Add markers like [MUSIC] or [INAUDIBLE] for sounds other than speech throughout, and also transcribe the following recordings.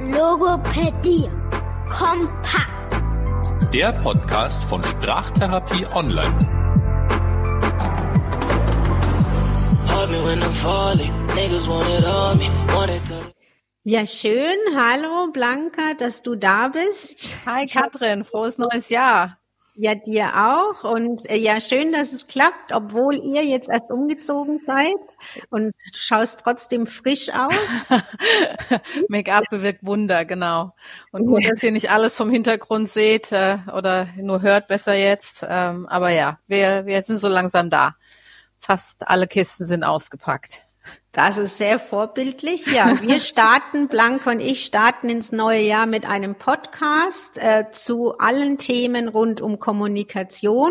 Logopädie. Kompakt. Der Podcast von Sprachtherapie Online. Ja, schön. Hallo Blanca, dass du da bist. Hi Katrin, frohes neues Jahr. Ja, dir auch. Und äh, ja, schön, dass es klappt, obwohl ihr jetzt erst umgezogen seid und du schaust trotzdem frisch aus. [LAUGHS] Make-up bewirkt Wunder, genau. Und gut, dass ihr nicht alles vom Hintergrund seht äh, oder nur hört besser jetzt. Ähm, aber ja, wir, wir sind so langsam da. Fast alle Kisten sind ausgepackt. Das ist sehr vorbildlich. Ja, wir [LAUGHS] starten, Blanca und ich starten ins neue Jahr mit einem Podcast äh, zu allen Themen rund um Kommunikation.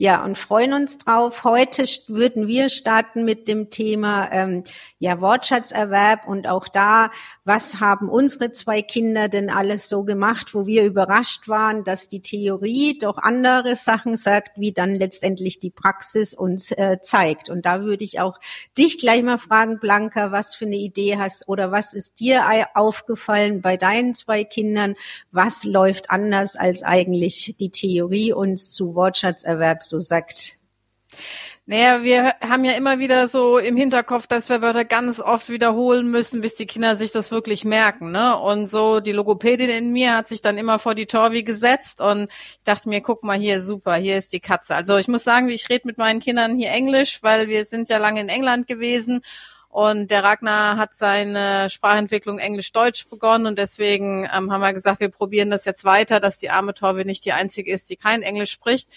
Ja, und freuen uns drauf. Heute würden wir starten mit dem Thema ähm, ja Wortschatzerwerb und auch da, was haben unsere zwei Kinder denn alles so gemacht, wo wir überrascht waren, dass die Theorie doch andere Sachen sagt, wie dann letztendlich die Praxis uns äh, zeigt. Und da würde ich auch dich gleich mal fragen, Blanca, was für eine Idee hast oder was ist dir aufgefallen bei deinen zwei Kindern? Was läuft anders als eigentlich die Theorie uns zu So sagt. Naja, wir haben ja immer wieder so im Hinterkopf, dass wir Wörter ganz oft wiederholen müssen, bis die Kinder sich das wirklich merken. Ne? Und so die Logopädin in mir hat sich dann immer vor die Torvi gesetzt und ich dachte mir, guck mal hier, super, hier ist die Katze. Also ich muss sagen, ich rede mit meinen Kindern hier Englisch, weil wir sind ja lange in England gewesen und der Ragnar hat seine Sprachentwicklung Englisch-Deutsch begonnen und deswegen ähm, haben wir gesagt, wir probieren das jetzt weiter, dass die arme Torvi nicht die einzige ist, die kein Englisch spricht.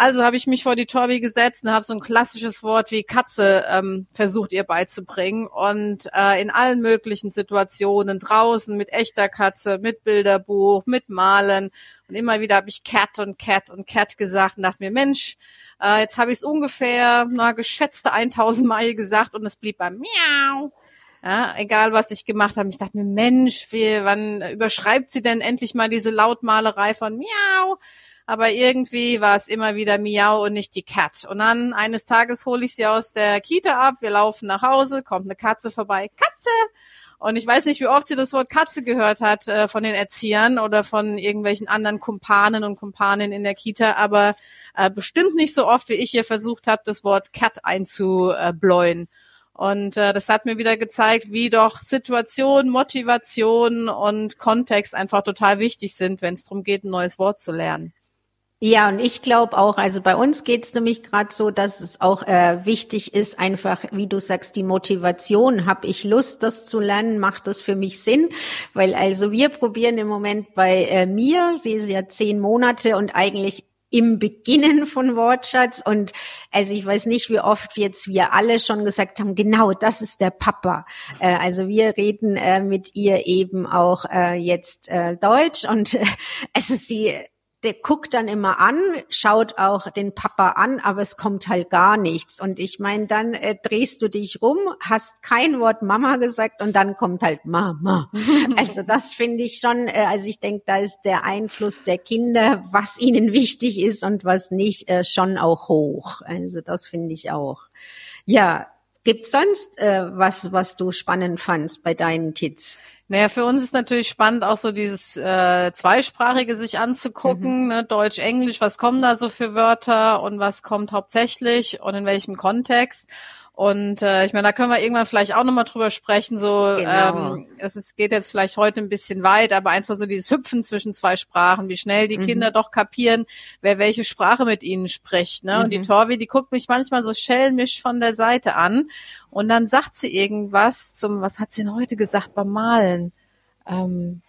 Also habe ich mich vor die Torbi gesetzt und habe so ein klassisches Wort wie Katze ähm, versucht ihr beizubringen und äh, in allen möglichen Situationen draußen mit echter Katze, mit Bilderbuch, mit Malen und immer wieder habe ich Cat und Cat und Cat gesagt und dachte mir Mensch, äh, jetzt habe ich es ungefähr na geschätzte 1000 Mal gesagt und es blieb beim Miau. Ja, egal was ich gemacht habe, ich dachte mir, Mensch, wie, wann überschreibt sie denn endlich mal diese Lautmalerei von Miau? Aber irgendwie war es immer wieder Miau und nicht die Cat. Und dann eines Tages hole ich sie aus der Kita ab, wir laufen nach Hause, kommt eine Katze vorbei, Katze! Und ich weiß nicht, wie oft sie das Wort Katze gehört hat äh, von den Erziehern oder von irgendwelchen anderen Kumpanen und Kumpanen in der Kita, aber äh, bestimmt nicht so oft, wie ich hier versucht habe, das Wort Cat einzubläuen. Und äh, das hat mir wieder gezeigt, wie doch Situation, Motivation und Kontext einfach total wichtig sind, wenn es darum geht, ein neues Wort zu lernen. Ja, und ich glaube auch, also bei uns geht's nämlich gerade so, dass es auch äh, wichtig ist, einfach, wie du sagst, die Motivation. Hab ich Lust, das zu lernen? Macht das für mich Sinn? Weil also wir probieren im Moment bei äh, mir, sie ist ja zehn Monate und eigentlich im Beginnen von Wortschatz und also ich weiß nicht, wie oft jetzt wir alle schon gesagt haben, genau, das ist der Papa. Äh, also wir reden äh, mit ihr eben auch äh, jetzt äh, Deutsch und äh, [LAUGHS] also sie der guckt dann immer an, schaut auch den Papa an, aber es kommt halt gar nichts. Und ich meine, dann äh, drehst du dich rum, hast kein Wort Mama gesagt und dann kommt halt Mama. [LAUGHS] also das finde ich schon, äh, also ich denke, da ist der Einfluss der Kinder, was ihnen wichtig ist und was nicht, äh, schon auch hoch. Also das finde ich auch. Ja, gibt's sonst äh, was, was du spannend fandst bei deinen Kids? Naja, für uns ist natürlich spannend, auch so dieses äh, Zweisprachige sich anzugucken, mhm. ne? Deutsch, Englisch, was kommen da so für Wörter und was kommt hauptsächlich und in welchem Kontext. Und äh, ich meine, da können wir irgendwann vielleicht auch nochmal drüber sprechen. So, genau. ähm, es ist, geht jetzt vielleicht heute ein bisschen weit, aber einfach so dieses Hüpfen zwischen zwei Sprachen, wie schnell die mhm. Kinder doch kapieren, wer welche Sprache mit ihnen spricht. Ne? Mhm. Und die mhm. Torvi, die guckt mich manchmal so schelmisch von der Seite an und dann sagt sie irgendwas zum, was hat sie denn heute gesagt beim Malen? Ähm,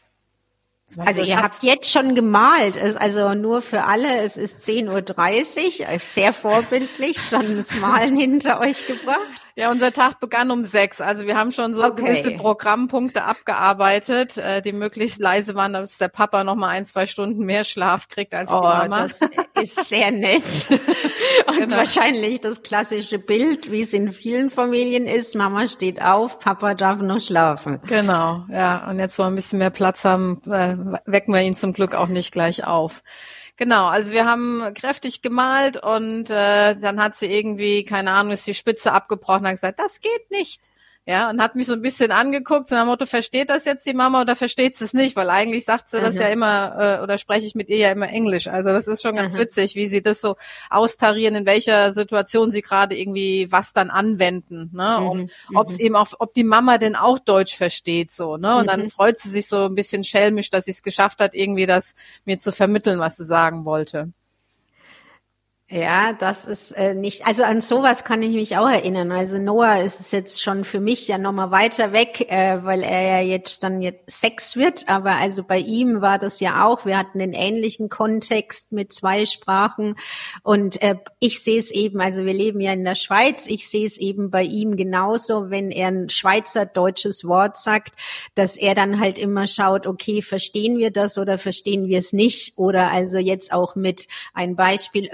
also ihr habt jetzt schon gemalt, ist also nur für alle, es ist 10.30 Uhr, sehr vorbildlich, schon das Malen hinter euch gebracht. Ja, unser Tag begann um sechs, also wir haben schon so okay. gewisse Programmpunkte abgearbeitet, äh, die möglichst leise waren, dass der Papa noch mal ein, zwei Stunden mehr Schlaf kriegt als oh, die Mama. Das ist sehr nett. [LAUGHS] Und genau. wahrscheinlich das klassische Bild, wie es in vielen Familien ist, Mama steht auf, Papa darf noch schlafen. Genau, ja, und jetzt, wo wir ein bisschen mehr Platz haben, äh, wecken wir ihn zum Glück auch nicht gleich auf. Genau, also wir haben kräftig gemalt und äh, dann hat sie irgendwie, keine Ahnung, ist die Spitze abgebrochen und hat gesagt, das geht nicht. Ja, und hat mich so ein bisschen angeguckt, so nach dem Motto, versteht das jetzt die Mama oder versteht sie es nicht? Weil eigentlich sagt sie das ja immer, äh, oder spreche ich mit ihr ja immer Englisch. Also das ist schon ganz Aha. witzig, wie sie das so austarieren, in welcher Situation sie gerade irgendwie was dann anwenden. Ne? Mhm. Und ob es mhm. eben auch, ob die Mama denn auch Deutsch versteht, so, ne? Und mhm. dann freut sie sich so ein bisschen schelmisch, dass sie es geschafft hat, irgendwie das mir zu vermitteln, was sie sagen wollte. Ja, das ist äh, nicht, also an sowas kann ich mich auch erinnern. Also Noah ist jetzt schon für mich ja nochmal weiter weg, äh, weil er ja jetzt dann jetzt sechs wird. Aber also bei ihm war das ja auch, wir hatten einen ähnlichen Kontext mit zwei Sprachen. Und äh, ich sehe es eben, also wir leben ja in der Schweiz, ich sehe es eben bei ihm genauso, wenn er ein schweizerdeutsches Wort sagt, dass er dann halt immer schaut, okay, verstehen wir das oder verstehen wir es nicht? Oder also jetzt auch mit ein Beispiel,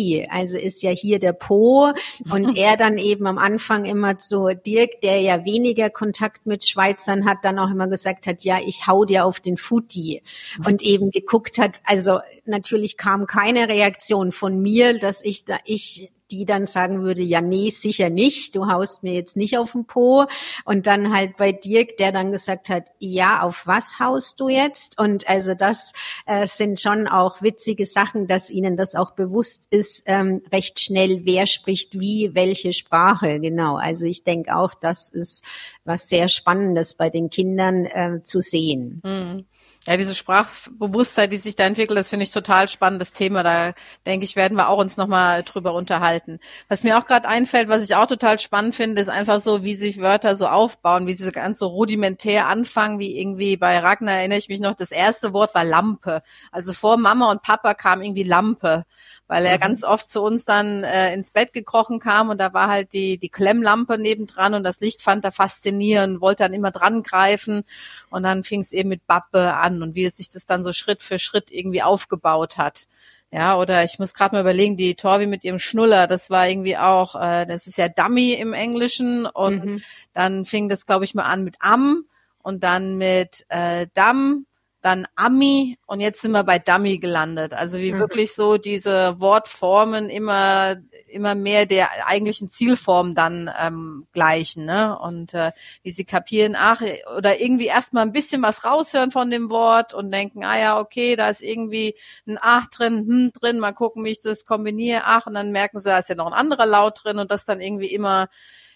Footy also ist ja hier der Po. Und [LAUGHS] er dann eben am Anfang immer zu Dirk, der ja weniger Kontakt mit Schweizern hat, dann auch immer gesagt hat, ja, ich hau dir auf den Futi und [LAUGHS] eben geguckt hat, also natürlich kam keine Reaktion von mir, dass ich da, ich die dann sagen würde, ja, nee, sicher nicht, du haust mir jetzt nicht auf den Po. Und dann halt bei Dirk, der dann gesagt hat, ja, auf was haust du jetzt? Und also das äh, sind schon auch witzige Sachen, dass ihnen das auch bewusst ist, ähm, recht schnell, wer spricht wie, welche Sprache, genau. Also ich denke auch, das ist was sehr Spannendes bei den Kindern äh, zu sehen. Mhm. Ja, diese Sprachbewusstheit, die sich da entwickelt, das finde ich total spannendes Thema. Da denke ich, werden wir auch uns nochmal drüber unterhalten. Was mir auch gerade einfällt, was ich auch total spannend finde, ist einfach so, wie sich Wörter so aufbauen, wie sie ganz so rudimentär anfangen, wie irgendwie bei Ragnar erinnere ich mich noch, das erste Wort war Lampe. Also vor Mama und Papa kam irgendwie Lampe weil er mhm. ganz oft zu uns dann äh, ins Bett gekrochen kam und da war halt die, die Klemmlampe nebendran und das Licht fand er faszinierend, wollte dann immer dran greifen und dann fing es eben mit Bappe an und wie sich das dann so Schritt für Schritt irgendwie aufgebaut hat. Ja, oder ich muss gerade mal überlegen, die Torvi mit ihrem Schnuller, das war irgendwie auch, äh, das ist ja Dummy im Englischen und mhm. dann fing das, glaube ich, mal an mit Am und dann mit äh, Damm dann Ami und jetzt sind wir bei Dummy gelandet. Also wie mhm. wirklich so diese Wortformen immer immer mehr der eigentlichen Zielform dann ähm, gleichen, ne? Und äh, wie sie kapieren, ach, oder irgendwie erstmal ein bisschen was raushören von dem Wort und denken, ah ja, okay, da ist irgendwie ein Ach drin, hm drin, mal gucken, wie ich das kombiniere, ach, und dann merken sie, da ist ja noch ein anderer Laut drin und das dann irgendwie immer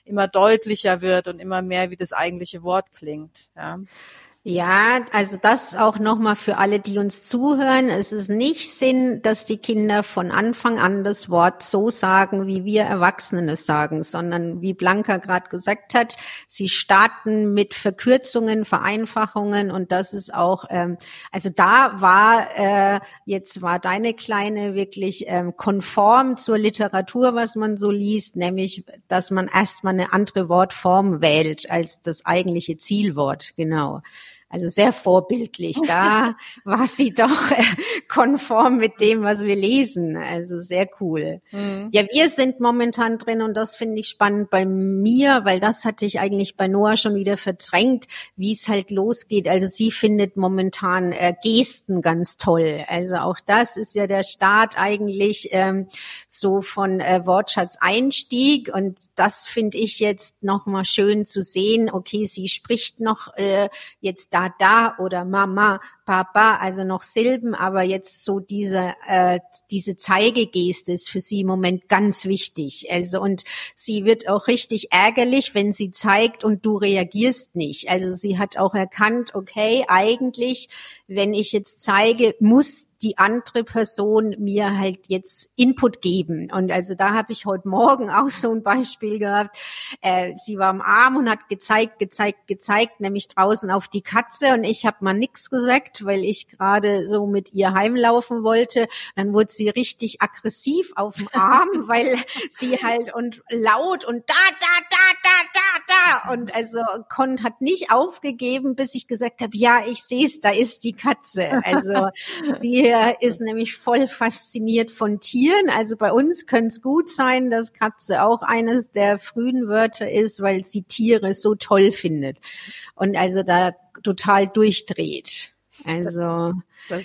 immer deutlicher wird und immer mehr wie das eigentliche Wort klingt. Ja. Ja, also das auch nochmal für alle, die uns zuhören. Es ist nicht Sinn, dass die Kinder von Anfang an das Wort so sagen, wie wir Erwachsenen es sagen, sondern wie Blanca gerade gesagt hat, sie starten mit Verkürzungen, Vereinfachungen und das ist auch, ähm, also da war, äh, jetzt war deine Kleine wirklich ähm, konform zur Literatur, was man so liest, nämlich, dass man erstmal eine andere Wortform wählt als das eigentliche Zielwort, genau. Also sehr vorbildlich. Da [LAUGHS] war sie doch äh, konform mit dem, was wir lesen. Also sehr cool. Mhm. Ja, wir sind momentan drin und das finde ich spannend bei mir, weil das hatte ich eigentlich bei Noah schon wieder verdrängt, wie es halt losgeht. Also sie findet momentan äh, Gesten ganz toll. Also auch das ist ja der Start eigentlich ähm, so von äh, Wortschatz Einstieg und das finde ich jetzt nochmal schön zu sehen. Okay, sie spricht noch äh, jetzt da da oder Mama, Papa, also noch Silben, aber jetzt so diese, äh, diese Zeigegeste ist für sie im Moment ganz wichtig. Also und sie wird auch richtig ärgerlich, wenn sie zeigt und du reagierst nicht. Also sie hat auch erkannt, okay, eigentlich, wenn ich jetzt zeige, muss die andere Person mir halt jetzt Input geben. Und also da habe ich heute Morgen auch so ein Beispiel gehabt. Äh, sie war am Arm und hat gezeigt, gezeigt, gezeigt, nämlich draußen auf die Katze und ich habe mal nichts gesagt, weil ich gerade so mit ihr heimlaufen wollte. Dann wurde sie richtig aggressiv auf dem Arm, [LAUGHS] weil sie halt und laut und da, da, da, da, da, da. Und also Con hat nicht aufgegeben, bis ich gesagt habe, ja, ich sehe es, da ist die Katze. Also [LAUGHS] sie ist nämlich voll fasziniert von Tieren. Also bei uns könnte es gut sein, dass Katze auch eines der frühen Wörter ist, weil sie Tiere so toll findet und also da total durchdreht. Also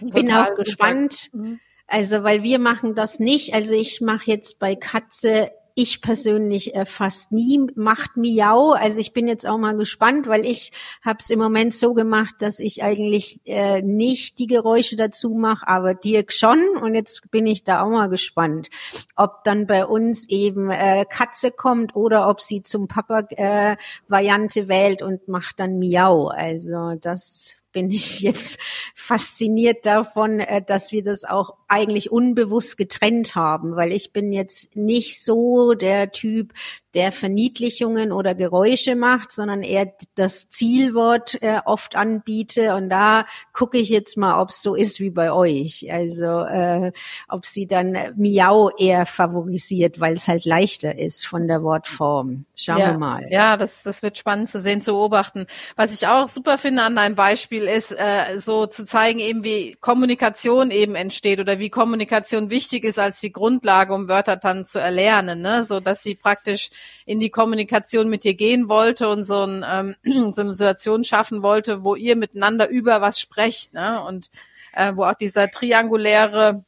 bin auch gespannt. Mhm. Also weil wir machen das nicht. Also ich mache jetzt bei Katze ich persönlich äh, fast nie, macht Miau. Also ich bin jetzt auch mal gespannt, weil ich habe es im Moment so gemacht, dass ich eigentlich äh, nicht die Geräusche dazu mache, aber Dirk schon. Und jetzt bin ich da auch mal gespannt, ob dann bei uns eben äh, Katze kommt oder ob sie zum Papa-Variante äh, wählt und macht dann Miau. Also das bin ich jetzt fasziniert davon, äh, dass wir das auch eigentlich unbewusst getrennt haben, weil ich bin jetzt nicht so der Typ, der Verniedlichungen oder Geräusche macht, sondern eher das Zielwort äh, oft anbiete. Und da gucke ich jetzt mal, ob es so ist wie bei euch. Also äh, ob sie dann Miau eher favorisiert, weil es halt leichter ist von der Wortform. Schauen ja, wir mal. Ja, das, das wird spannend zu sehen, zu beobachten. Was ich auch super finde an deinem Beispiel ist, äh, so zu zeigen, eben wie Kommunikation eben entsteht oder wie Kommunikation wichtig ist als die Grundlage, um Wörter dann zu erlernen, ne? so dass sie praktisch in die Kommunikation mit dir gehen wollte und so, ein, ähm, [CLEARS THROAT] so eine Situation schaffen wollte, wo ihr miteinander über was sprecht ne? und äh, wo auch dieser trianguläre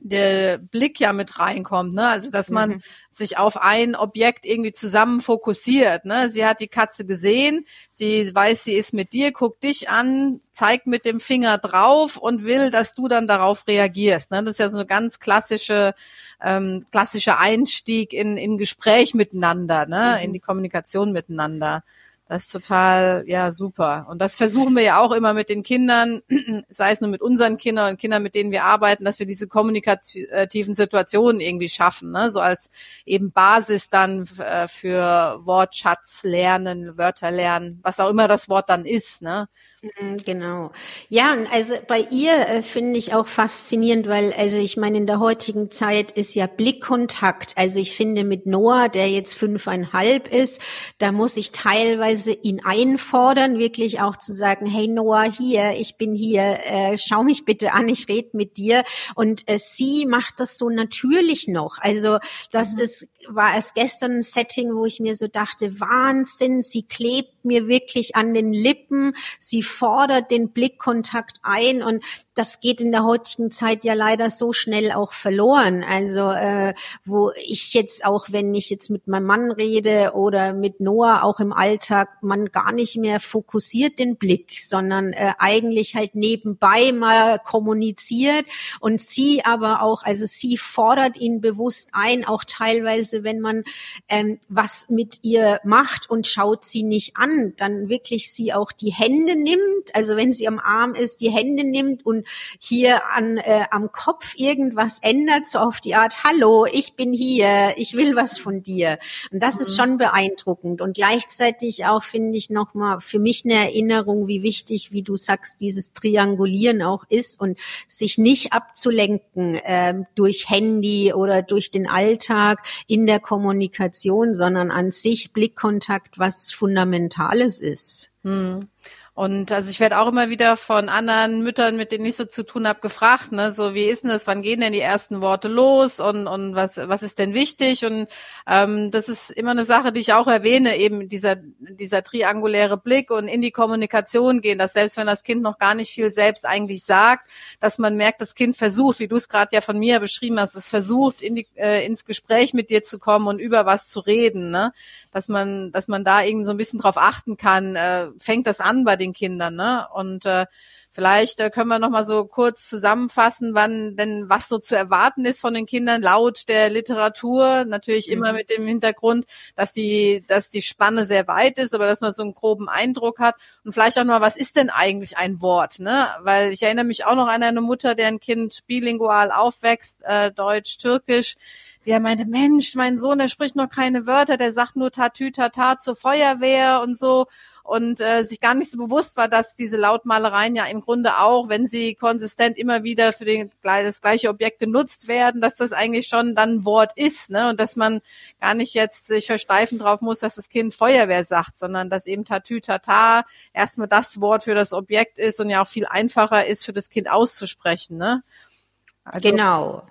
der Blick ja mit reinkommt, ne? Also dass man mhm. sich auf ein Objekt irgendwie zusammen fokussiert. Ne? Sie hat die Katze gesehen, sie weiß, sie ist mit dir, guckt dich an, zeigt mit dem Finger drauf und will, dass du dann darauf reagierst. Ne? Das ist ja so eine ganz klassische ähm, klassischer Einstieg in in Gespräch miteinander, ne? Mhm. In die Kommunikation miteinander. Das ist total, ja, super. Und das versuchen wir ja auch immer mit den Kindern, [CLEARS THROAT] sei es nur mit unseren Kindern und Kindern, mit denen wir arbeiten, dass wir diese kommunikativen Situationen irgendwie schaffen, ne? so als eben Basis dann äh, für Wortschatz lernen, Wörter lernen, was auch immer das Wort dann ist, ne? Mhm, genau. Ja, und also bei ihr äh, finde ich auch faszinierend, weil also ich meine, in der heutigen Zeit ist ja Blickkontakt. Also ich finde mit Noah, der jetzt fünfeinhalb ist, da muss ich teilweise ihn einfordern, wirklich auch zu sagen, hey Noah, hier, ich bin hier, äh, schau mich bitte an, ich rede mit dir. Und äh, sie macht das so natürlich noch. Also das mhm. ist, war erst gestern ein Setting, wo ich mir so dachte, Wahnsinn, sie klebt mir wirklich an den Lippen, sie fordert den Blickkontakt ein und das geht in der heutigen Zeit ja leider so schnell auch verloren. Also äh, wo ich jetzt auch, wenn ich jetzt mit meinem Mann rede oder mit Noah auch im Alltag, man gar nicht mehr fokussiert den Blick, sondern äh, eigentlich halt nebenbei mal kommuniziert. Und sie aber auch, also sie fordert ihn bewusst ein, auch teilweise, wenn man ähm, was mit ihr macht und schaut sie nicht an, dann wirklich sie auch die Hände nimmt, also wenn sie am Arm ist, die Hände nimmt und hier an äh, am Kopf irgendwas ändert, so auf die Art, hallo, ich bin hier, ich will was von dir. Und das mhm. ist schon beeindruckend. Und gleichzeitig auch finde ich nochmal für mich eine Erinnerung, wie wichtig, wie du sagst, dieses Triangulieren auch ist und sich nicht abzulenken äh, durch Handy oder durch den Alltag in der Kommunikation, sondern an sich Blickkontakt was Fundamentales ist. Hm. Und also ich werde auch immer wieder von anderen Müttern, mit denen ich so zu tun habe, gefragt, ne, so wie ist denn das, wann gehen denn die ersten Worte los und, und was, was ist denn wichtig? Und ähm, das ist immer eine Sache, die ich auch erwähne, eben dieser, dieser trianguläre Blick und in die Kommunikation gehen, dass selbst wenn das Kind noch gar nicht viel selbst eigentlich sagt, dass man merkt, das Kind versucht, wie du es gerade ja von mir beschrieben hast, es versucht, in die, äh, ins Gespräch mit dir zu kommen und über was zu reden, ne? Dass man, dass man da irgendwie so ein bisschen drauf achten kann, äh, fängt das an bei den den Kindern. Ne? Und äh, vielleicht äh, können wir noch mal so kurz zusammenfassen, wann denn was so zu erwarten ist von den Kindern laut der Literatur. Natürlich mhm. immer mit dem Hintergrund, dass die, dass die Spanne sehr weit ist, aber dass man so einen groben Eindruck hat. Und vielleicht auch noch, was ist denn eigentlich ein Wort? Ne? Weil ich erinnere mich auch noch an eine Mutter, deren Kind bilingual aufwächst, äh, Deutsch, Türkisch der meinte, Mensch, mein Sohn, der spricht noch keine Wörter, der sagt nur Tatü, Tata zur Feuerwehr und so und äh, sich gar nicht so bewusst war, dass diese Lautmalereien ja im Grunde auch, wenn sie konsistent immer wieder für den, das gleiche Objekt genutzt werden, dass das eigentlich schon dann ein Wort ist, ne? Und dass man gar nicht jetzt sich versteifen drauf muss, dass das Kind Feuerwehr sagt, sondern dass eben Tatü Tata erstmal das Wort für das Objekt ist und ja auch viel einfacher ist für das Kind auszusprechen, ne? Also, genau.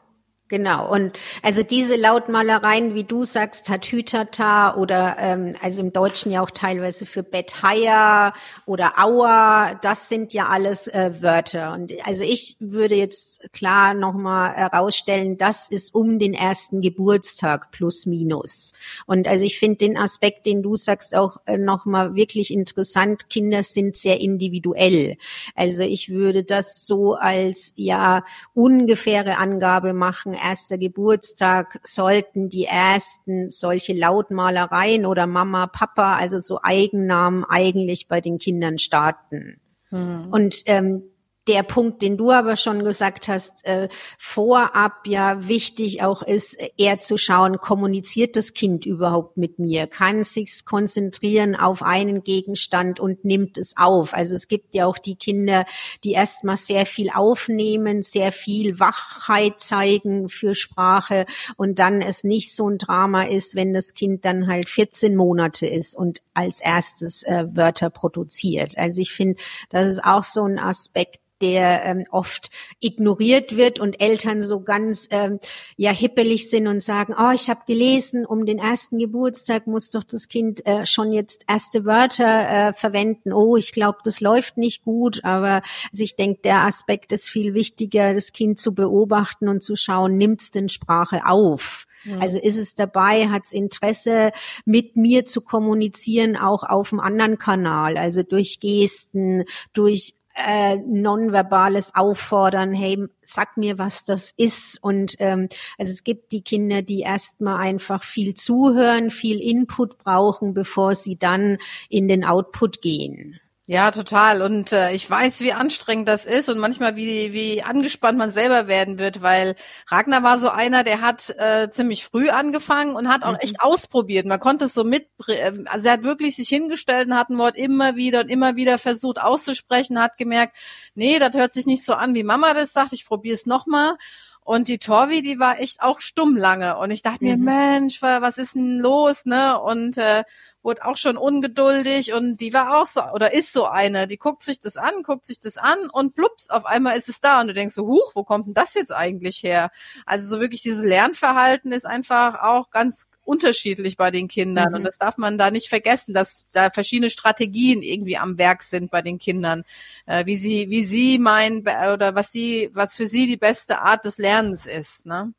Genau. Und also diese Lautmalereien, wie du sagst, Tatütata oder ähm, also im Deutschen ja auch teilweise für Bettheier oder Aua, das sind ja alles äh, Wörter. Und also ich würde jetzt klar nochmal herausstellen, das ist um den ersten Geburtstag plus minus. Und also ich finde den Aspekt, den du sagst, auch äh, nochmal wirklich interessant. Kinder sind sehr individuell. Also ich würde das so als ja ungefähre Angabe machen erster Geburtstag sollten die ersten solche Lautmalereien oder Mama, Papa, also so Eigennamen eigentlich bei den Kindern starten. Mhm. Und ähm, der Punkt, den du aber schon gesagt hast, äh, vorab ja wichtig auch ist, eher zu schauen, kommuniziert das Kind überhaupt mit mir? Kann sich konzentrieren auf einen Gegenstand und nimmt es auf? Also es gibt ja auch die Kinder, die erstmal sehr viel aufnehmen, sehr viel Wachheit zeigen für Sprache und dann es nicht so ein Drama ist, wenn das Kind dann halt 14 Monate ist und als erstes äh, Wörter produziert. Also ich finde, das ist auch so ein Aspekt, der ähm, oft ignoriert wird und Eltern so ganz ähm, ja hippelig sind und sagen, oh, ich habe gelesen, um den ersten Geburtstag muss doch das Kind äh, schon jetzt erste Wörter äh, verwenden. Oh, ich glaube, das läuft nicht gut, aber also ich denke, der Aspekt ist viel wichtiger, das Kind zu beobachten und zu schauen, nimmt's denn Sprache auf? Also ist es dabei, hat es Interesse, mit mir zu kommunizieren, auch auf einem anderen Kanal, also durch Gesten, durch äh, nonverbales Auffordern, hey, sag mir, was das ist. Und ähm, also es gibt die Kinder, die erstmal einfach viel zuhören, viel Input brauchen, bevor sie dann in den Output gehen. Ja, total. Und äh, ich weiß, wie anstrengend das ist und manchmal wie wie angespannt man selber werden wird, weil Ragnar war so einer, der hat äh, ziemlich früh angefangen und hat auch mhm. echt ausprobiert. Man konnte es so mit, äh, also er hat wirklich sich hingestellt und hat ein Wort immer wieder und immer wieder versucht auszusprechen, hat gemerkt, nee, das hört sich nicht so an, wie Mama das sagt. Ich probiere es nochmal. Und die Torvi, die war echt auch stumm lange. Und ich dachte mhm. mir, Mensch, was ist denn los, ne? Und äh, wurde auch schon ungeduldig und die war auch so oder ist so eine, die guckt sich das an, guckt sich das an und plups, auf einmal ist es da und du denkst so, huch, wo kommt denn das jetzt eigentlich her? Also so wirklich dieses Lernverhalten ist einfach auch ganz unterschiedlich bei den Kindern mhm. und das darf man da nicht vergessen, dass da verschiedene Strategien irgendwie am Werk sind bei den Kindern, äh, wie sie wie sie meinen oder was sie was für sie die beste Art des Lernens ist, ne?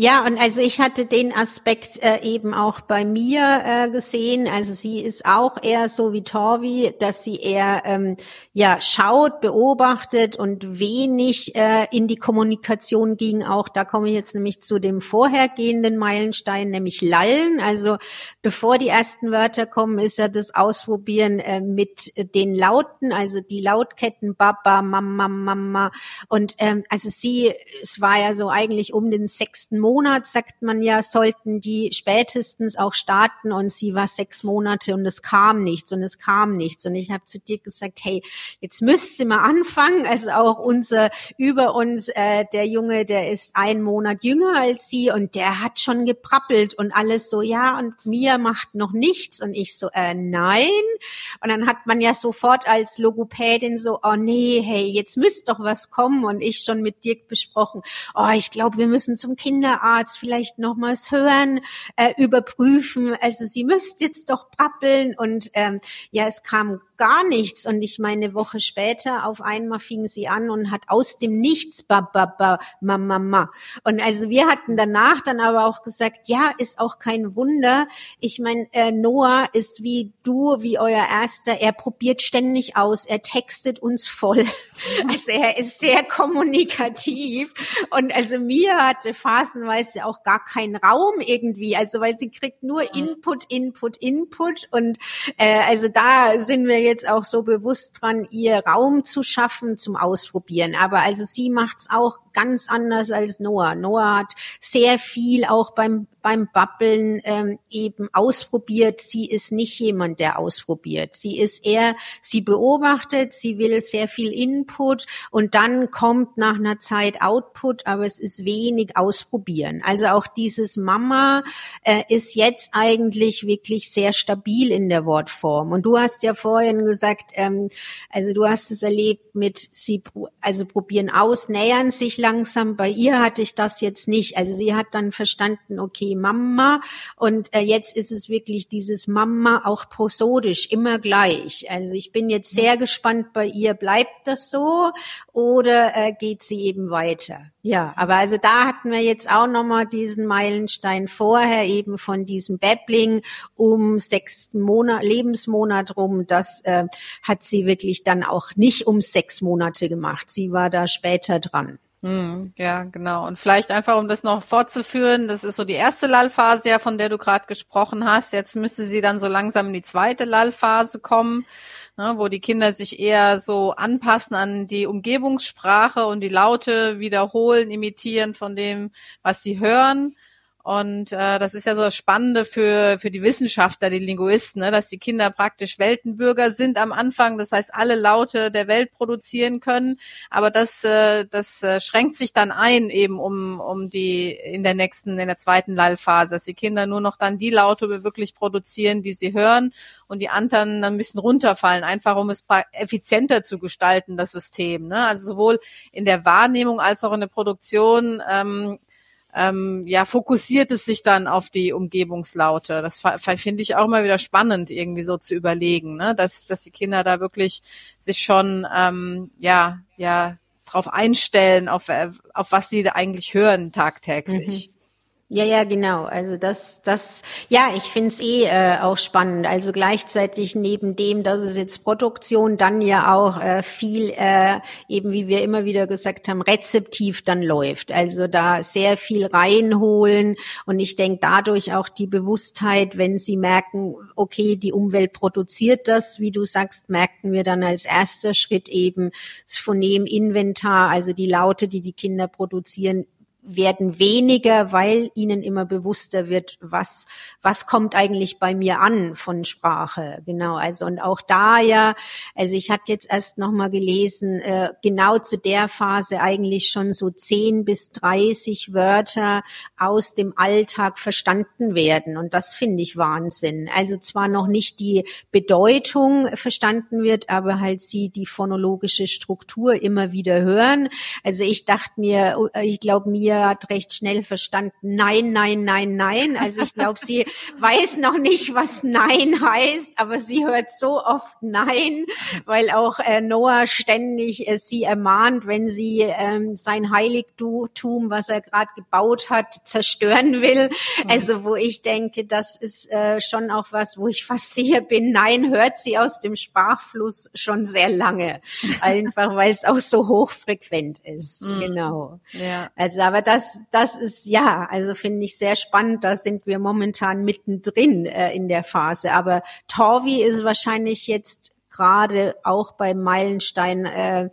Ja, und also ich hatte den Aspekt äh, eben auch bei mir äh, gesehen. Also sie ist auch eher so wie Torvi, dass sie eher ähm, ja schaut, beobachtet und wenig äh, in die Kommunikation ging. Auch da komme ich jetzt nämlich zu dem vorhergehenden Meilenstein, nämlich Lallen. Also bevor die ersten Wörter kommen, ist ja das Ausprobieren äh, mit den Lauten, also die Lautketten Baba, Mama, Mama. Und ähm, also sie, es war ja so eigentlich um den sechsten Monat, sagt man ja, sollten die spätestens auch starten und sie war sechs Monate und es kam nichts und es kam nichts. Und ich habe zu dir gesagt, hey, jetzt müsst sie mal anfangen. Also auch unser über uns, äh, der Junge, der ist einen Monat jünger als sie und der hat schon geprappelt und alles so, ja, und Mia macht noch nichts. Und ich so, äh, nein. Und dann hat man ja sofort als Logopädin so, oh nee, hey, jetzt müsste doch was kommen. Und ich schon mit Dirk besprochen, oh, ich glaube, wir müssen zum Kinder Kinderarzt vielleicht nochmals hören, äh, überprüfen. Also sie müsste jetzt doch prappeln und ähm, ja, es kam gar nichts. Und ich meine, eine Woche später auf einmal fing sie an und hat aus dem Nichts ba, ba, ba, ma, ma, ma. Und also wir hatten danach dann aber auch gesagt, ja, ist auch kein Wunder. Ich meine, äh, Noah ist wie du, wie euer Erster. Er probiert ständig aus. Er textet uns voll. [LAUGHS] Also er ist sehr kommunikativ. Und also mir hatte phasenweise auch gar keinen Raum irgendwie. Also weil sie kriegt nur Input, Input, Input. Und äh, also da sind wir jetzt auch so bewusst dran, ihr Raum zu schaffen zum Ausprobieren. Aber also sie macht's auch ganz anders als Noah. Noah hat sehr viel auch beim beim Babbeln ähm, eben ausprobiert. Sie ist nicht jemand, der ausprobiert. Sie ist eher, sie beobachtet, sie will sehr viel Input und dann kommt nach einer Zeit Output, aber es ist wenig ausprobieren. Also auch dieses Mama äh, ist jetzt eigentlich wirklich sehr stabil in der Wortform. Und du hast ja vorhin gesagt, ähm, also du hast es erlebt mit sie, also probieren aus, nähern sich langsam. Bei ihr hatte ich das jetzt nicht. Also sie hat dann verstanden, okay, Mama. Und äh, jetzt ist es wirklich dieses Mama auch prosodisch, immer gleich. Also ich bin jetzt sehr gespannt bei ihr, bleibt das so oder äh, geht sie eben weiter? Ja, aber also da hatten wir jetzt auch nochmal diesen Meilenstein vorher eben von diesem Babbling um sechsten Monat, Lebensmonat rum. Das äh, hat sie wirklich dann auch nicht um sechs Monate gemacht. Sie war da später dran. Hm, ja, genau. Und vielleicht einfach, um das noch fortzuführen, das ist so die erste Lallphase, ja, von der du gerade gesprochen hast. Jetzt müsste sie dann so langsam in die zweite Lallphase kommen, ne, wo die Kinder sich eher so anpassen an die Umgebungssprache und die Laute wiederholen, imitieren von dem, was sie hören. Und äh, das ist ja so das Spannende für, für die Wissenschaftler, die Linguisten, ne, dass die Kinder praktisch Weltenbürger sind am Anfang, das heißt alle Laute der Welt produzieren können. Aber das, äh, das äh, schränkt sich dann ein eben um, um die in der nächsten, in der zweiten Lallphase, dass die Kinder nur noch dann die Laute wirklich produzieren, die sie hören und die anderen dann ein bisschen runterfallen, einfach um es effizienter zu gestalten, das System. Ne? Also sowohl in der Wahrnehmung als auch in der Produktion ähm, ähm, ja, fokussiert es sich dann auf die Umgebungslaute. Das finde ich auch immer wieder spannend, irgendwie so zu überlegen, ne? dass, dass die Kinder da wirklich sich schon ähm, ja, ja, drauf einstellen, auf, äh, auf was sie da eigentlich hören tagtäglich. Mhm. Ja, ja, genau. Also das, das, ja, ich find's eh äh, auch spannend. Also gleichzeitig neben dem, dass es jetzt Produktion dann ja auch äh, viel, äh, eben wie wir immer wieder gesagt haben, rezeptiv dann läuft. Also da sehr viel reinholen und ich denke dadurch auch die Bewusstheit, wenn sie merken, okay, die Umwelt produziert das, wie du sagst, merken wir dann als erster Schritt eben das Phonem-Inventar, also die Laute, die die Kinder produzieren, werden weniger, weil ihnen immer bewusster wird, was, was kommt eigentlich bei mir an von Sprache. Genau. Also, und auch da ja, also ich hatte jetzt erst nochmal gelesen, äh, genau zu der Phase eigentlich schon so 10 bis 30 Wörter aus dem Alltag verstanden werden. Und das finde ich Wahnsinn. Also zwar noch nicht die Bedeutung verstanden wird, aber halt sie die phonologische Struktur immer wieder hören. Also ich dachte mir, ich glaube mir, hat recht schnell verstanden, nein, nein, nein, nein. Also ich glaube, sie weiß noch nicht, was nein heißt, aber sie hört so oft nein, weil auch äh, Noah ständig äh, sie ermahnt, wenn sie ähm, sein Heiligtum, was er gerade gebaut hat, zerstören will. Mhm. Also wo ich denke, das ist äh, schon auch was, wo ich fast sicher bin, nein, hört sie aus dem Sprachfluss schon sehr lange. [LAUGHS] Einfach weil es auch so hochfrequent ist. Mhm. Genau. Ja. Also aber das, das ist ja, also finde ich sehr spannend. Da sind wir momentan mittendrin äh, in der Phase. Aber Torvi ist wahrscheinlich jetzt gerade auch beim Meilenstein äh,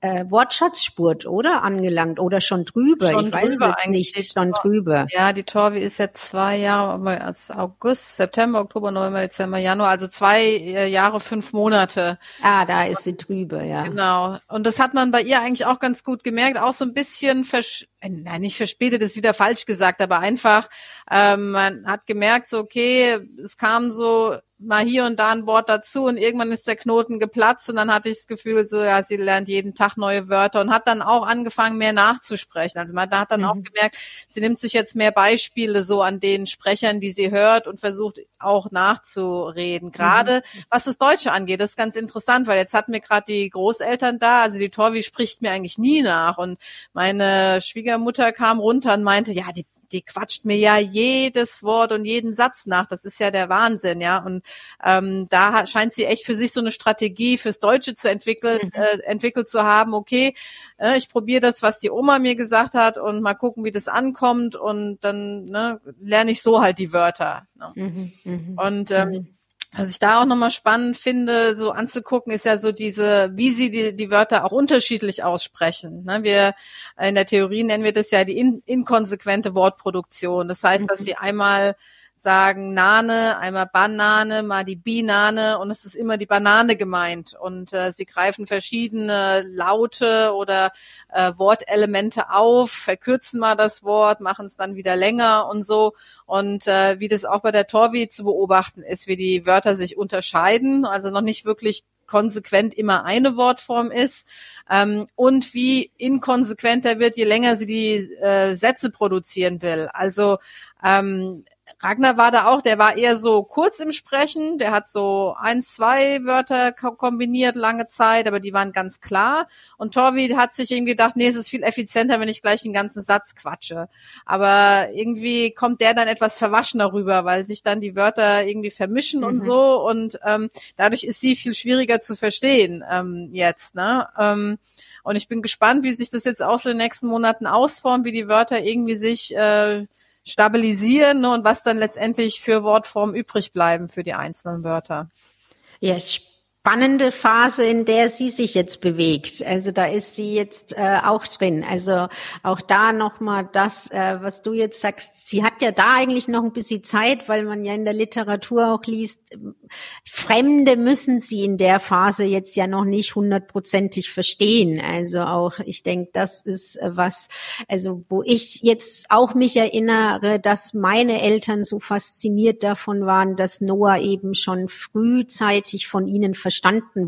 äh, Wortschatzspurt, oder? Angelangt oder schon drüber? Schon ich weiß es jetzt nicht, schon Tor drüber. Ja, die Torvi ist jetzt zwei Jahre, also August, September, Oktober, November, Dezember, Januar, also zwei äh, Jahre, fünf Monate. Ah, da ist sie drüber, ja. Genau. Und das hat man bei ihr eigentlich auch ganz gut gemerkt, auch so ein bisschen versch äh, nein, nicht verspätet, ist wieder falsch gesagt, aber einfach, ähm, man hat gemerkt, so okay, es kam so mal hier und da ein Wort dazu und irgendwann ist der Knoten geplatzt und dann hatte ich das Gefühl, so ja, sie lernt jeden jeden Tag neue Wörter und hat dann auch angefangen, mehr nachzusprechen. Also man hat dann mhm. auch gemerkt, sie nimmt sich jetzt mehr Beispiele so an den Sprechern, die sie hört und versucht auch nachzureden. Gerade mhm. was das Deutsche angeht, das ist ganz interessant, weil jetzt hatten wir gerade die Großeltern da, also die Torvi spricht mir eigentlich nie nach und meine Schwiegermutter kam runter und meinte, ja, die die quatscht mir ja jedes Wort und jeden Satz nach. Das ist ja der Wahnsinn, ja. Und ähm, da scheint sie echt für sich so eine Strategie fürs Deutsche zu entwickeln, mhm. äh, entwickelt zu haben. Okay, äh, ich probiere das, was die Oma mir gesagt hat, und mal gucken, wie das ankommt. Und dann ne, lerne ich so halt die Wörter. Ne? Mhm, mh. Und ähm, mhm Was ich da auch nochmal spannend finde, so anzugucken, ist ja so diese, wie sie die, die Wörter auch unterschiedlich aussprechen. Ne? Wir in der Theorie nennen wir das ja die in, inkonsequente Wortproduktion. Das heißt, dass mhm. sie einmal sagen Nane, einmal Banane, mal die Binane und es ist immer die Banane gemeint. Und äh, sie greifen verschiedene Laute oder äh, Wortelemente auf, verkürzen mal das Wort, machen es dann wieder länger und so. Und äh, wie das auch bei der Torvi zu beobachten ist, wie die Wörter sich unterscheiden, also noch nicht wirklich konsequent immer eine Wortform ist ähm, und wie inkonsequenter wird, je länger sie die äh, Sätze produzieren will. Also ähm, Ragnar war da auch, der war eher so kurz im Sprechen, der hat so ein, zwei Wörter kombiniert lange Zeit, aber die waren ganz klar. Und Torvi hat sich irgendwie gedacht, nee, es ist viel effizienter, wenn ich gleich den ganzen Satz quatsche. Aber irgendwie kommt der dann etwas verwaschener rüber, weil sich dann die Wörter irgendwie vermischen mhm. und so. Und ähm, dadurch ist sie viel schwieriger zu verstehen ähm, jetzt. Ne? Ähm, und ich bin gespannt, wie sich das jetzt auch so in den nächsten Monaten ausformt, wie die Wörter irgendwie sich äh, stabilisieren ne, und was dann letztendlich für Wortformen übrig bleiben für die einzelnen Wörter. Ja, spannende Phase, in der sie sich jetzt bewegt. Also da ist sie jetzt äh, auch drin. Also auch da nochmal das, äh, was du jetzt sagst. Sie hat ja da eigentlich noch ein bisschen Zeit, weil man ja in der Literatur auch liest, Fremde müssen sie in der Phase jetzt ja noch nicht hundertprozentig verstehen. Also auch, ich denke, das ist äh, was, also wo ich jetzt auch mich erinnere, dass meine Eltern so fasziniert davon waren, dass Noah eben schon frühzeitig von ihnen verstanden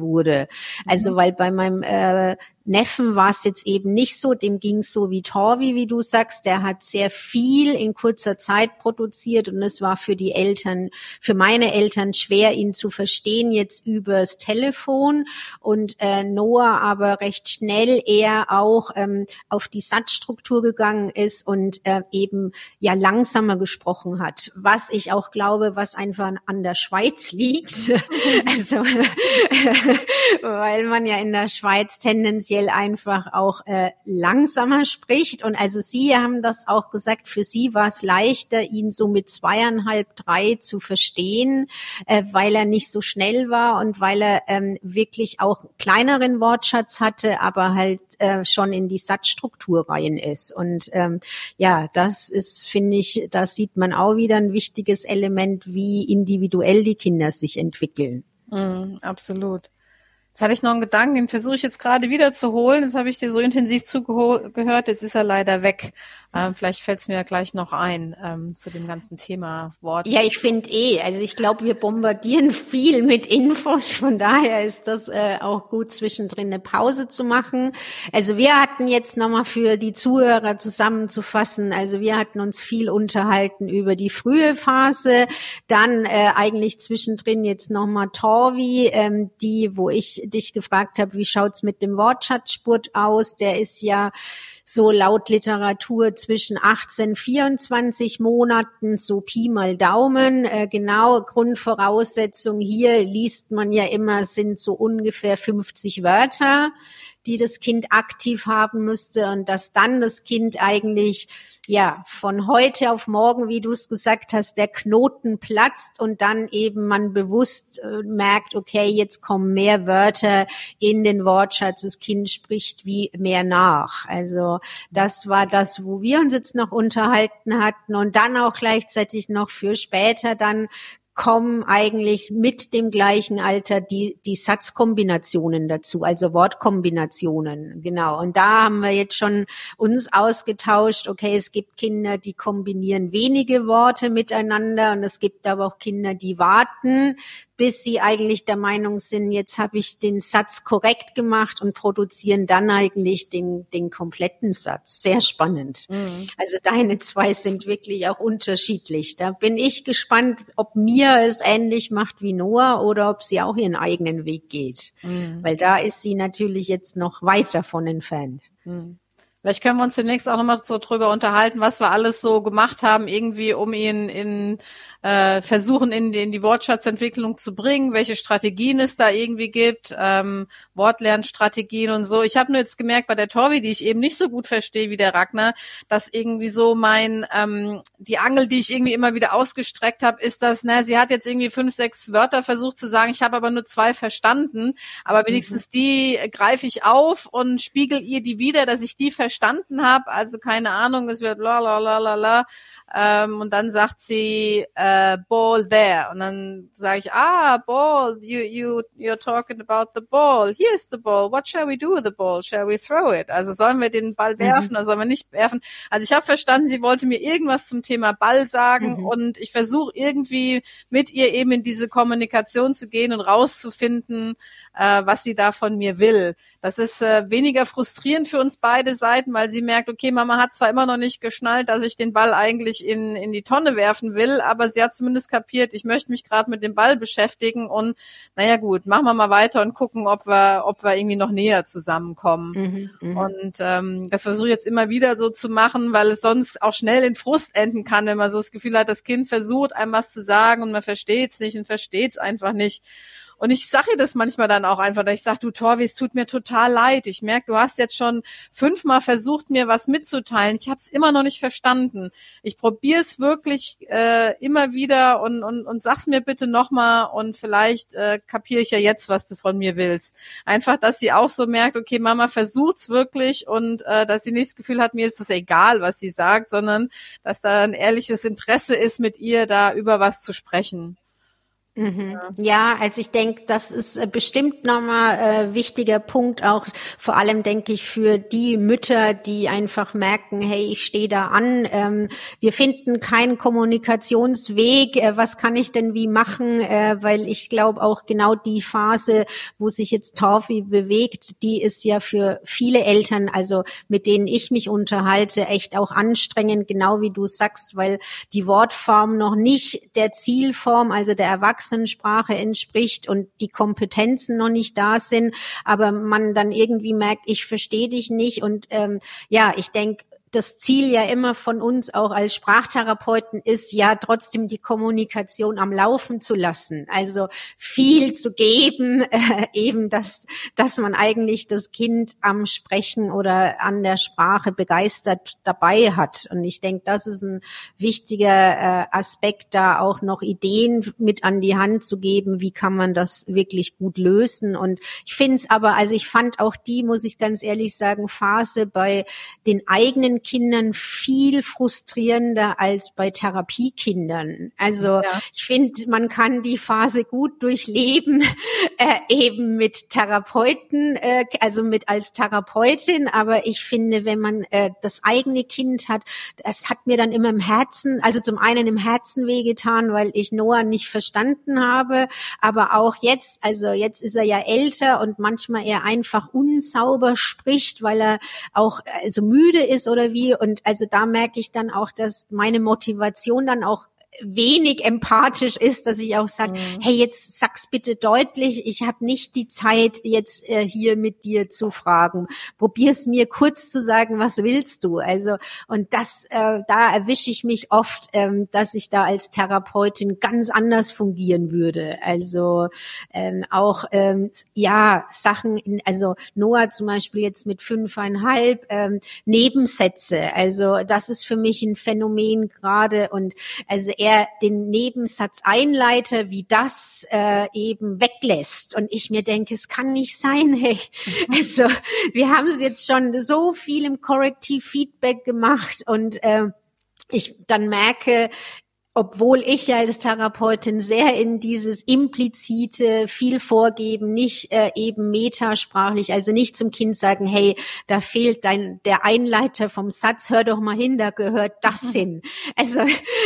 wurde. Also mhm. weil bei meinem äh, Neffen war es jetzt eben nicht so, dem ging es so wie Torvi, wie du sagst, der hat sehr viel in kurzer Zeit produziert und es war für die Eltern, für meine Eltern schwer, ihn zu verstehen jetzt übers Telefon. Und äh, Noah aber recht schnell eher auch ähm, auf die Satzstruktur gegangen ist und äh, eben ja langsamer gesprochen hat, was ich auch glaube, was einfach an der Schweiz [LAUGHS] liegt, also [LAUGHS] weil man ja in der Schweiz tendenziell einfach auch äh, langsamer spricht. Und also Sie haben das auch gesagt, für Sie war es leichter, ihn so mit zweieinhalb, drei zu verstehen, äh, weil er nicht so schnell war und weil er ähm, wirklich auch kleineren Wortschatz hatte, aber halt äh, schon in die Satzstruktur rein ist. Und ähm, ja, das ist, finde ich, da sieht man auch wieder ein wichtiges Element, wie individuell die Kinder sich entwickeln. Mm, absolut. Jetzt hatte ich noch einen Gedanken, den versuche ich jetzt gerade wieder zu holen. Jetzt habe ich dir so intensiv zugehört, jetzt ist er leider weg. Ähm, vielleicht fällt es mir ja gleich noch ein ähm, zu dem ganzen Thema Wort. Ja, ich finde eh. Also ich glaube, wir bombardieren viel mit Infos. Von daher ist das äh, auch gut, zwischendrin eine Pause zu machen. Also wir hatten jetzt nochmal für die Zuhörer zusammenzufassen. Also wir hatten uns viel unterhalten über die frühe Phase. Dann äh, eigentlich zwischendrin jetzt nochmal Torvi, ähm, die, wo ich dich gefragt habe, wie schaut's mit dem Wortschatzspurt aus? Der ist ja so laut Literatur zwischen 18, 24 Monaten, so Pi mal Daumen. Äh, genau, Grundvoraussetzung hier liest man ja immer, sind so ungefähr 50 Wörter die das Kind aktiv haben müsste und dass dann das Kind eigentlich ja von heute auf morgen, wie du es gesagt hast, der Knoten platzt und dann eben man bewusst äh, merkt, okay, jetzt kommen mehr Wörter in den Wortschatz, das Kind spricht wie mehr nach. Also das war das, wo wir uns jetzt noch unterhalten hatten und dann auch gleichzeitig noch für später dann kommen eigentlich mit dem gleichen Alter die, die Satzkombinationen dazu, also Wortkombinationen, genau. Und da haben wir jetzt schon uns ausgetauscht, okay, es gibt Kinder, die kombinieren wenige Worte miteinander und es gibt aber auch Kinder, die warten, bis sie eigentlich der Meinung sind, jetzt habe ich den Satz korrekt gemacht und produzieren dann eigentlich den, den kompletten Satz. Sehr spannend. Mhm. Also deine zwei sind wirklich auch unterschiedlich. Da bin ich gespannt, ob mir es ähnlich macht wie Noah oder ob sie auch ihren eigenen Weg geht. Mhm. Weil da ist sie natürlich jetzt noch weit davon entfernt. Mhm. Vielleicht können wir uns demnächst auch nochmal so drüber unterhalten, was wir alles so gemacht haben, irgendwie, um ihn in äh, versuchen, in, in die Wortschatzentwicklung zu bringen, welche Strategien es da irgendwie gibt, ähm, Wortlernstrategien und so. Ich habe nur jetzt gemerkt bei der Torvi, die ich eben nicht so gut verstehe wie der Ragnar, dass irgendwie so mein, ähm, die Angel, die ich irgendwie immer wieder ausgestreckt habe, ist das, na, sie hat jetzt irgendwie fünf, sechs Wörter versucht zu sagen, ich habe aber nur zwei verstanden, aber wenigstens mhm. die greife ich auf und spiegel ihr die wieder, dass ich die verstanden habe. Also keine Ahnung, es wird la la la la la. Ähm, und dann sagt sie, äh, uh, ball there. Und dann sage ich, ah, ball, you, you, you're talking about the ball. Here's the ball. What shall we do with the ball? Shall we throw it? Also sollen wir den Ball mhm. werfen mhm. oder sollen wir nicht werfen? Also ich habe verstanden, sie wollte mir irgendwas zum Thema Ball sagen mhm. und ich versuche irgendwie mit ihr eben in diese Kommunikation zu gehen und rauszufinden, äh, was sie da von mir will. Das ist äh, weniger frustrierend für uns beide Seiten, weil sie merkt, okay, Mama hat zwar immer noch nicht geschnallt, dass ich den Ball eigentlich in, in die Tonne werfen will, aber sie hat zumindest kapiert, ich möchte mich gerade mit dem Ball beschäftigen und naja gut, machen wir mal weiter und gucken, ob wir, ob wir irgendwie noch näher zusammenkommen. Mhm, mhm. und ähm, das versuche ich jetzt immer wieder so zu machen, weil es sonst auch schnell in Frust enden kann, wenn man so das Gefühl hat, das Kind versucht, einem was zu sagen und man versteht es nicht und versteht es einfach nicht. Und ich sage ihr das manchmal dann auch einfach, dass ich sage, du Torvi, es tut mir total leid. Ich merke, du hast jetzt schon fünfmal versucht, mir was mitzuteilen. Ich habe es immer noch nicht verstanden. Ich probiere es wirklich äh, immer wieder und, und, und sag's mir bitte nochmal und vielleicht äh, kapiere ich ja jetzt, was du von mir willst. Einfach, dass sie auch so merkt, okay, Mama versucht's wirklich und äh, dass sie nicht das Gefühl hat, mir ist es egal, was sie sagt, sondern dass da ein ehrliches Interesse ist, mit ihr da über was zu sprechen. Mhm. Ja, also ich denke, das ist äh, bestimmt nochmal äh, wichtiger Punkt, auch vor allem denke ich für die Mütter, die einfach merken, hey, ich stehe da an, ähm, wir finden keinen Kommunikationsweg, äh, was kann ich denn wie machen, äh, weil ich glaube auch genau die Phase, wo sich jetzt Torfi bewegt, die ist ja für viele Eltern, also mit denen ich mich unterhalte, echt auch anstrengend, genau wie du sagst, weil die Wortform noch nicht der Zielform, also der Erwachsenen Erwachsenensprache entspricht und die Kompetenzen noch nicht da sind, aber man dann irgendwie merkt, ich verstehe dich nicht und ähm, ja, ich denke, das Ziel ja immer von uns auch als Sprachtherapeuten ist ja trotzdem die Kommunikation am Laufen zu lassen. Also viel zu geben, [LAUGHS] äh, eben dass, dass man eigentlich das Kind am Sprechen oder an der Sprache begeistert dabei hat. Und ich denke, das ist ein wichtiger äh, Aspekt, da auch noch Ideen mit an die Hand zu geben, wie kann man das wirklich gut lösen. Und ich finde es aber, also ich fand auch die, muss ich ganz ehrlich sagen, Phase bei den eigenen Kindern viel frustrierender als bei Therapiekindern. Also ja. ich finde, man kann die Phase gut durchleben, [LAUGHS] äh, eben mit Therapeuten, äh, also mit als Therapeutin. Aber ich finde, wenn man äh, das eigene Kind hat, das hat mir dann immer im Herzen, also zum einen im Herzen wehgetan, weil ich Noah nicht verstanden habe, aber auch jetzt, also jetzt ist er ja älter und manchmal er einfach unsauber spricht, weil er auch also müde ist oder wie. Und also da merke ich dann auch, dass meine Motivation dann auch wenig empathisch ist, dass ich auch sage, mhm. hey, jetzt sag's bitte deutlich, ich habe nicht die Zeit, jetzt äh, hier mit dir zu fragen. Probier's mir kurz zu sagen, was willst du? Also, und das, äh, da erwische ich mich oft, ähm, dass ich da als Therapeutin ganz anders fungieren würde. Also ähm, auch ähm, ja Sachen, in, also Noah zum Beispiel jetzt mit fünfeinhalb ähm, Nebensätze. Also das ist für mich ein Phänomen gerade und also er den Nebensatz einleite, wie das äh, eben weglässt. Und ich mir denke, es kann nicht sein, [LAUGHS] hey. Also wir haben es jetzt schon so viel im Corrective Feedback gemacht und äh, ich dann merke, obwohl ich ja als Therapeutin sehr in dieses implizite viel vorgeben, nicht äh, eben metasprachlich, also nicht zum Kind sagen, hey, da fehlt dein der Einleiter vom Satz, hör doch mal hin, da gehört das mhm. hin. Also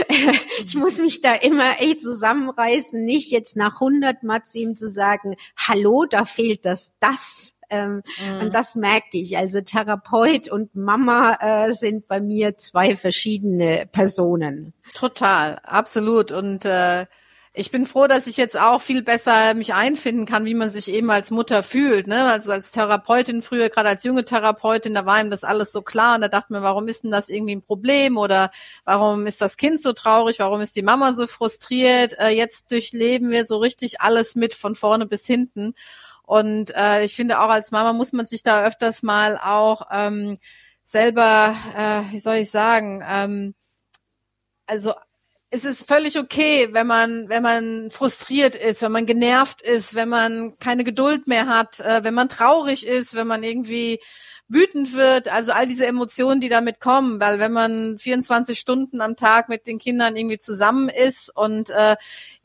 [LAUGHS] ich muss mich da immer echt zusammenreißen, nicht jetzt nach 100 Mal zu ihm zu sagen, hallo, da fehlt das das ähm, mhm. Und das merke ich. Also Therapeut und Mama äh, sind bei mir zwei verschiedene Personen. Total, absolut. Und äh, ich bin froh, dass ich jetzt auch viel besser mich einfinden kann, wie man sich eben als Mutter fühlt. Ne? Also als Therapeutin früher, gerade als junge Therapeutin, da war ihm das alles so klar und da dachte man, warum ist denn das irgendwie ein Problem oder warum ist das Kind so traurig, warum ist die Mama so frustriert? Äh, jetzt durchleben wir so richtig alles mit von vorne bis hinten. Und äh, ich finde auch als Mama muss man sich da öfters mal auch ähm, selber, äh, wie soll ich sagen, ähm, also es ist völlig okay, wenn man, wenn man frustriert ist, wenn man genervt ist, wenn man keine Geduld mehr hat, äh, wenn man traurig ist, wenn man irgendwie wütend wird, also all diese Emotionen, die damit kommen, weil wenn man 24 Stunden am Tag mit den Kindern irgendwie zusammen ist und äh,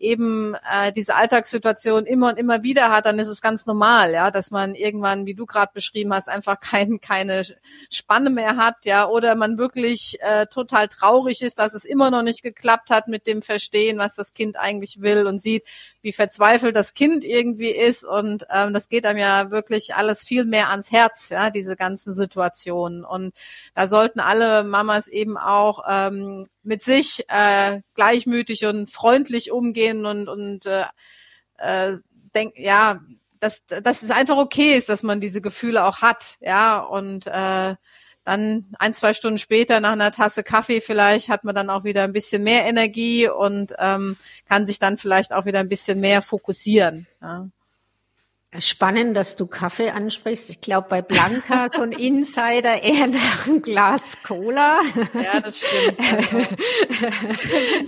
eben äh, diese Alltagssituation immer und immer wieder hat, dann ist es ganz normal, ja, dass man irgendwann, wie du gerade beschrieben hast, einfach kein, keine Spanne mehr hat, ja, oder man wirklich äh, total traurig ist, dass es immer noch nicht geklappt hat mit dem Verstehen, was das Kind eigentlich will und sieht, wie verzweifelt das Kind irgendwie ist. Und ähm, das geht einem ja wirklich alles viel mehr ans Herz, ja, diese ganzen Situationen. Und da sollten alle Mamas eben auch ähm, mit sich äh, gleichmütig und freundlich umgehen und und äh, äh, denk ja dass dass es einfach okay ist, dass man diese Gefühle auch hat, ja und äh, dann ein, zwei Stunden später nach einer Tasse Kaffee vielleicht hat man dann auch wieder ein bisschen mehr Energie und ähm, kann sich dann vielleicht auch wieder ein bisschen mehr fokussieren. Ja. Spannend, dass du Kaffee ansprichst. Ich glaube, bei Blanca so ein Insider eher nach einem Glas Cola. Ja, das stimmt. Also,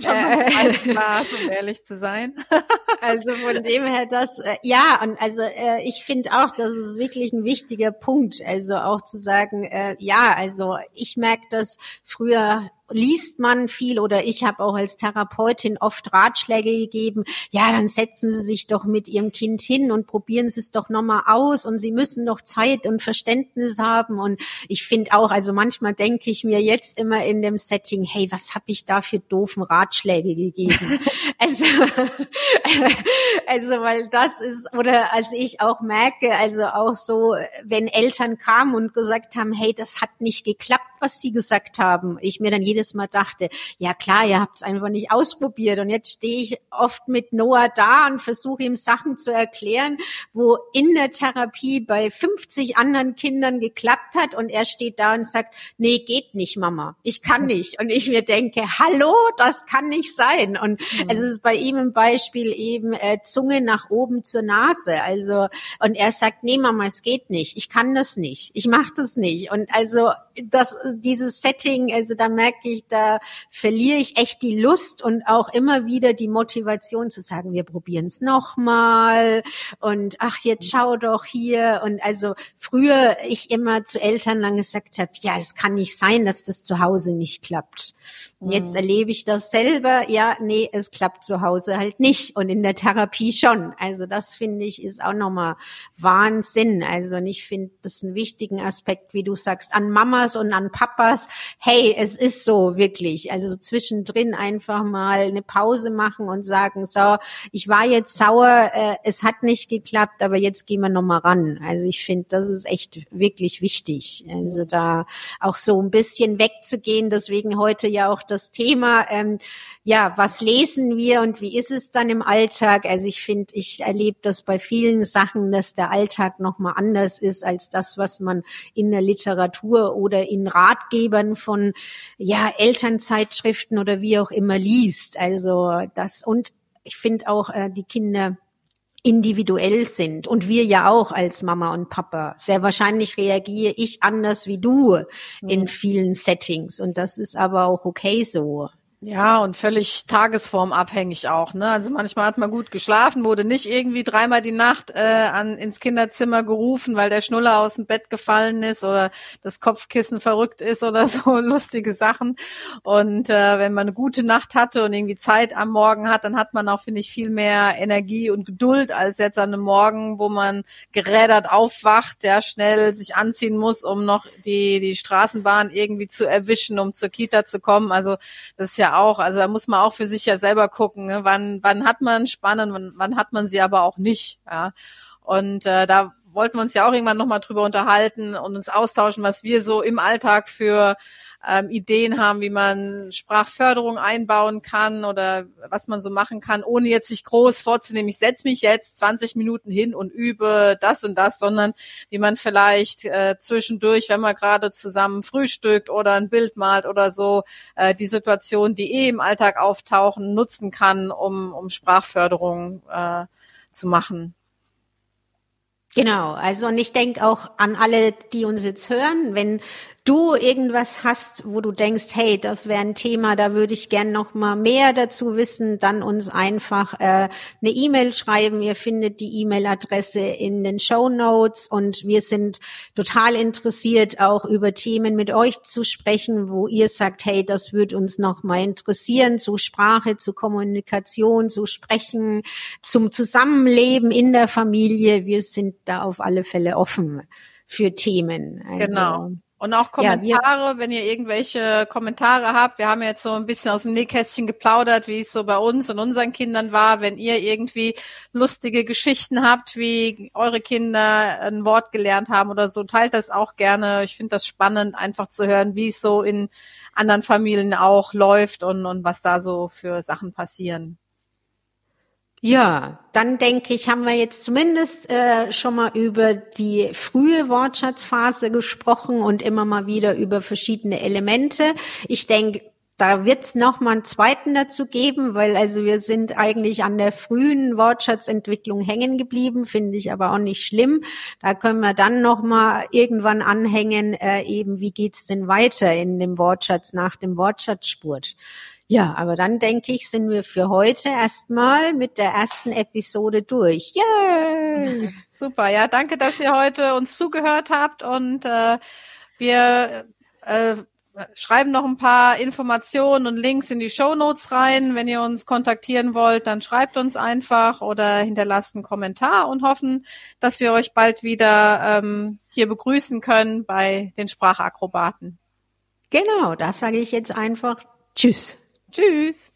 [LAUGHS] schon ein Glas, um ehrlich zu sein. [LAUGHS] Also von dem her, das, äh, ja, und also äh, ich finde auch, das ist wirklich ein wichtiger Punkt. Also auch zu sagen, äh, ja, also ich merke das früher liest man viel oder ich habe auch als Therapeutin oft Ratschläge gegeben, ja, dann setzen Sie sich doch mit Ihrem Kind hin und probieren Sie es doch nochmal aus und Sie müssen doch Zeit und Verständnis haben und ich finde auch, also manchmal denke ich mir jetzt immer in dem Setting, hey, was habe ich da für doofen Ratschläge gegeben? [LAUGHS] also, [LAUGHS] also, weil das ist, oder als ich auch merke, also auch so, wenn Eltern kamen und gesagt haben, hey, das hat nicht geklappt, was sie gesagt haben, ich mir dann jedes Mal dachte, ja klar, ihr habt es einfach nicht ausprobiert. Und jetzt stehe ich oft mit Noah da und versuche ihm Sachen zu erklären, wo in der Therapie bei 50 anderen Kindern geklappt hat und er steht da und sagt, nee, geht nicht, Mama, ich kann [LAUGHS] nicht. Und ich mir denke, hallo, das kann nicht sein. Und mhm. es ist bei ihm ein Beispiel eben äh, Zunge nach oben zur Nase. Also und er sagt, nee, Mama, es geht nicht, ich kann das nicht, ich mache das nicht. Und also das dieses Setting, also da merke ich, da verliere ich echt die Lust und auch immer wieder die Motivation zu sagen, wir probieren es nochmal und ach, jetzt schau doch hier. Und also früher ich immer zu Eltern lang gesagt habe, ja, es kann nicht sein, dass das zu Hause nicht klappt. Und jetzt mhm. erlebe ich das selber, ja, nee, es klappt zu Hause halt nicht und in der Therapie schon. Also das finde ich ist auch nochmal Wahnsinn. Also und ich finde das einen wichtigen Aspekt, wie du sagst, an Mamas und an Papas, hey, es ist so wirklich. Also zwischendrin einfach mal eine Pause machen und sagen, so, ich war jetzt sauer, äh, es hat nicht geklappt, aber jetzt gehen wir nochmal ran. Also ich finde, das ist echt wirklich wichtig. Also da auch so ein bisschen wegzugehen, deswegen heute ja auch das Thema, ähm, ja, was lesen wir und wie ist es dann im Alltag? Also ich finde, ich erlebe das bei vielen Sachen, dass der Alltag nochmal anders ist als das, was man in der Literatur oder in Ratgebern von ja Elternzeitschriften oder wie auch immer liest. Also das und ich finde auch äh, die Kinder individuell sind und wir ja auch als Mama und Papa. Sehr wahrscheinlich reagiere ich anders wie du in mhm. vielen Settings und das ist aber auch okay so. Ja, und völlig tagesformabhängig auch. Ne? Also manchmal hat man gut geschlafen, wurde nicht irgendwie dreimal die Nacht äh, an, ins Kinderzimmer gerufen, weil der Schnuller aus dem Bett gefallen ist oder das Kopfkissen verrückt ist oder [LAUGHS] so lustige Sachen. Und äh, wenn man eine gute Nacht hatte und irgendwie Zeit am Morgen hat, dann hat man auch, finde ich, viel mehr Energie und Geduld als jetzt an einem Morgen, wo man gerädert aufwacht, ja, schnell sich anziehen muss, um noch die, die Straßenbahn irgendwie zu erwischen, um zur Kita zu kommen. Also das ist ja auch. Also da muss man auch für sich ja selber gucken, ne? wann, wann hat man Spannen, wann, wann hat man sie aber auch nicht. Ja? Und äh, da wollten wir uns ja auch irgendwann nochmal drüber unterhalten und uns austauschen, was wir so im Alltag für ähm, Ideen haben, wie man Sprachförderung einbauen kann oder was man so machen kann, ohne jetzt sich groß vorzunehmen, ich setze mich jetzt 20 Minuten hin und übe das und das, sondern wie man vielleicht äh, zwischendurch, wenn man gerade zusammen frühstückt oder ein Bild malt oder so, äh, die Situation, die eh im Alltag auftauchen, nutzen kann, um, um Sprachförderung äh, zu machen. Genau, also und ich denke auch an alle, die uns jetzt hören, wenn du irgendwas hast, wo du denkst, hey, das wäre ein Thema, da würde ich gern noch mal mehr dazu wissen, dann uns einfach äh, eine E-Mail schreiben. Ihr findet die E-Mail-Adresse in den Show Notes und wir sind total interessiert, auch über Themen mit euch zu sprechen, wo ihr sagt, hey, das würde uns noch mal interessieren, zu Sprache, zu Kommunikation, zu Sprechen, zum Zusammenleben in der Familie. Wir sind da auf alle Fälle offen für Themen. Also, genau. Und auch Kommentare, ja, wenn ihr irgendwelche Kommentare habt. Wir haben jetzt so ein bisschen aus dem Nähkästchen geplaudert, wie es so bei uns und unseren Kindern war. Wenn ihr irgendwie lustige Geschichten habt, wie eure Kinder ein Wort gelernt haben oder so, teilt das auch gerne. Ich finde das spannend, einfach zu hören, wie es so in anderen Familien auch läuft und, und was da so für Sachen passieren. Ja, dann denke ich, haben wir jetzt zumindest äh, schon mal über die frühe Wortschatzphase gesprochen und immer mal wieder über verschiedene Elemente. Ich denke, da wird es noch mal einen zweiten dazu geben, weil also wir sind eigentlich an der frühen Wortschatzentwicklung hängen geblieben, finde ich aber auch nicht schlimm. Da können wir dann noch mal irgendwann anhängen, äh, eben wie geht's denn weiter in dem Wortschatz nach dem Wortschatzspurt. Ja, aber dann denke ich, sind wir für heute erstmal mit der ersten Episode durch. Yay! [LAUGHS] Super, ja, danke, dass ihr heute uns zugehört habt und äh, wir äh, schreiben noch ein paar Informationen und Links in die Show Notes rein. Wenn ihr uns kontaktieren wollt, dann schreibt uns einfach oder hinterlasst einen Kommentar und hoffen, dass wir euch bald wieder ähm, hier begrüßen können bei den Sprachakrobaten. Genau, das sage ich jetzt einfach. Tschüss. Tschüss.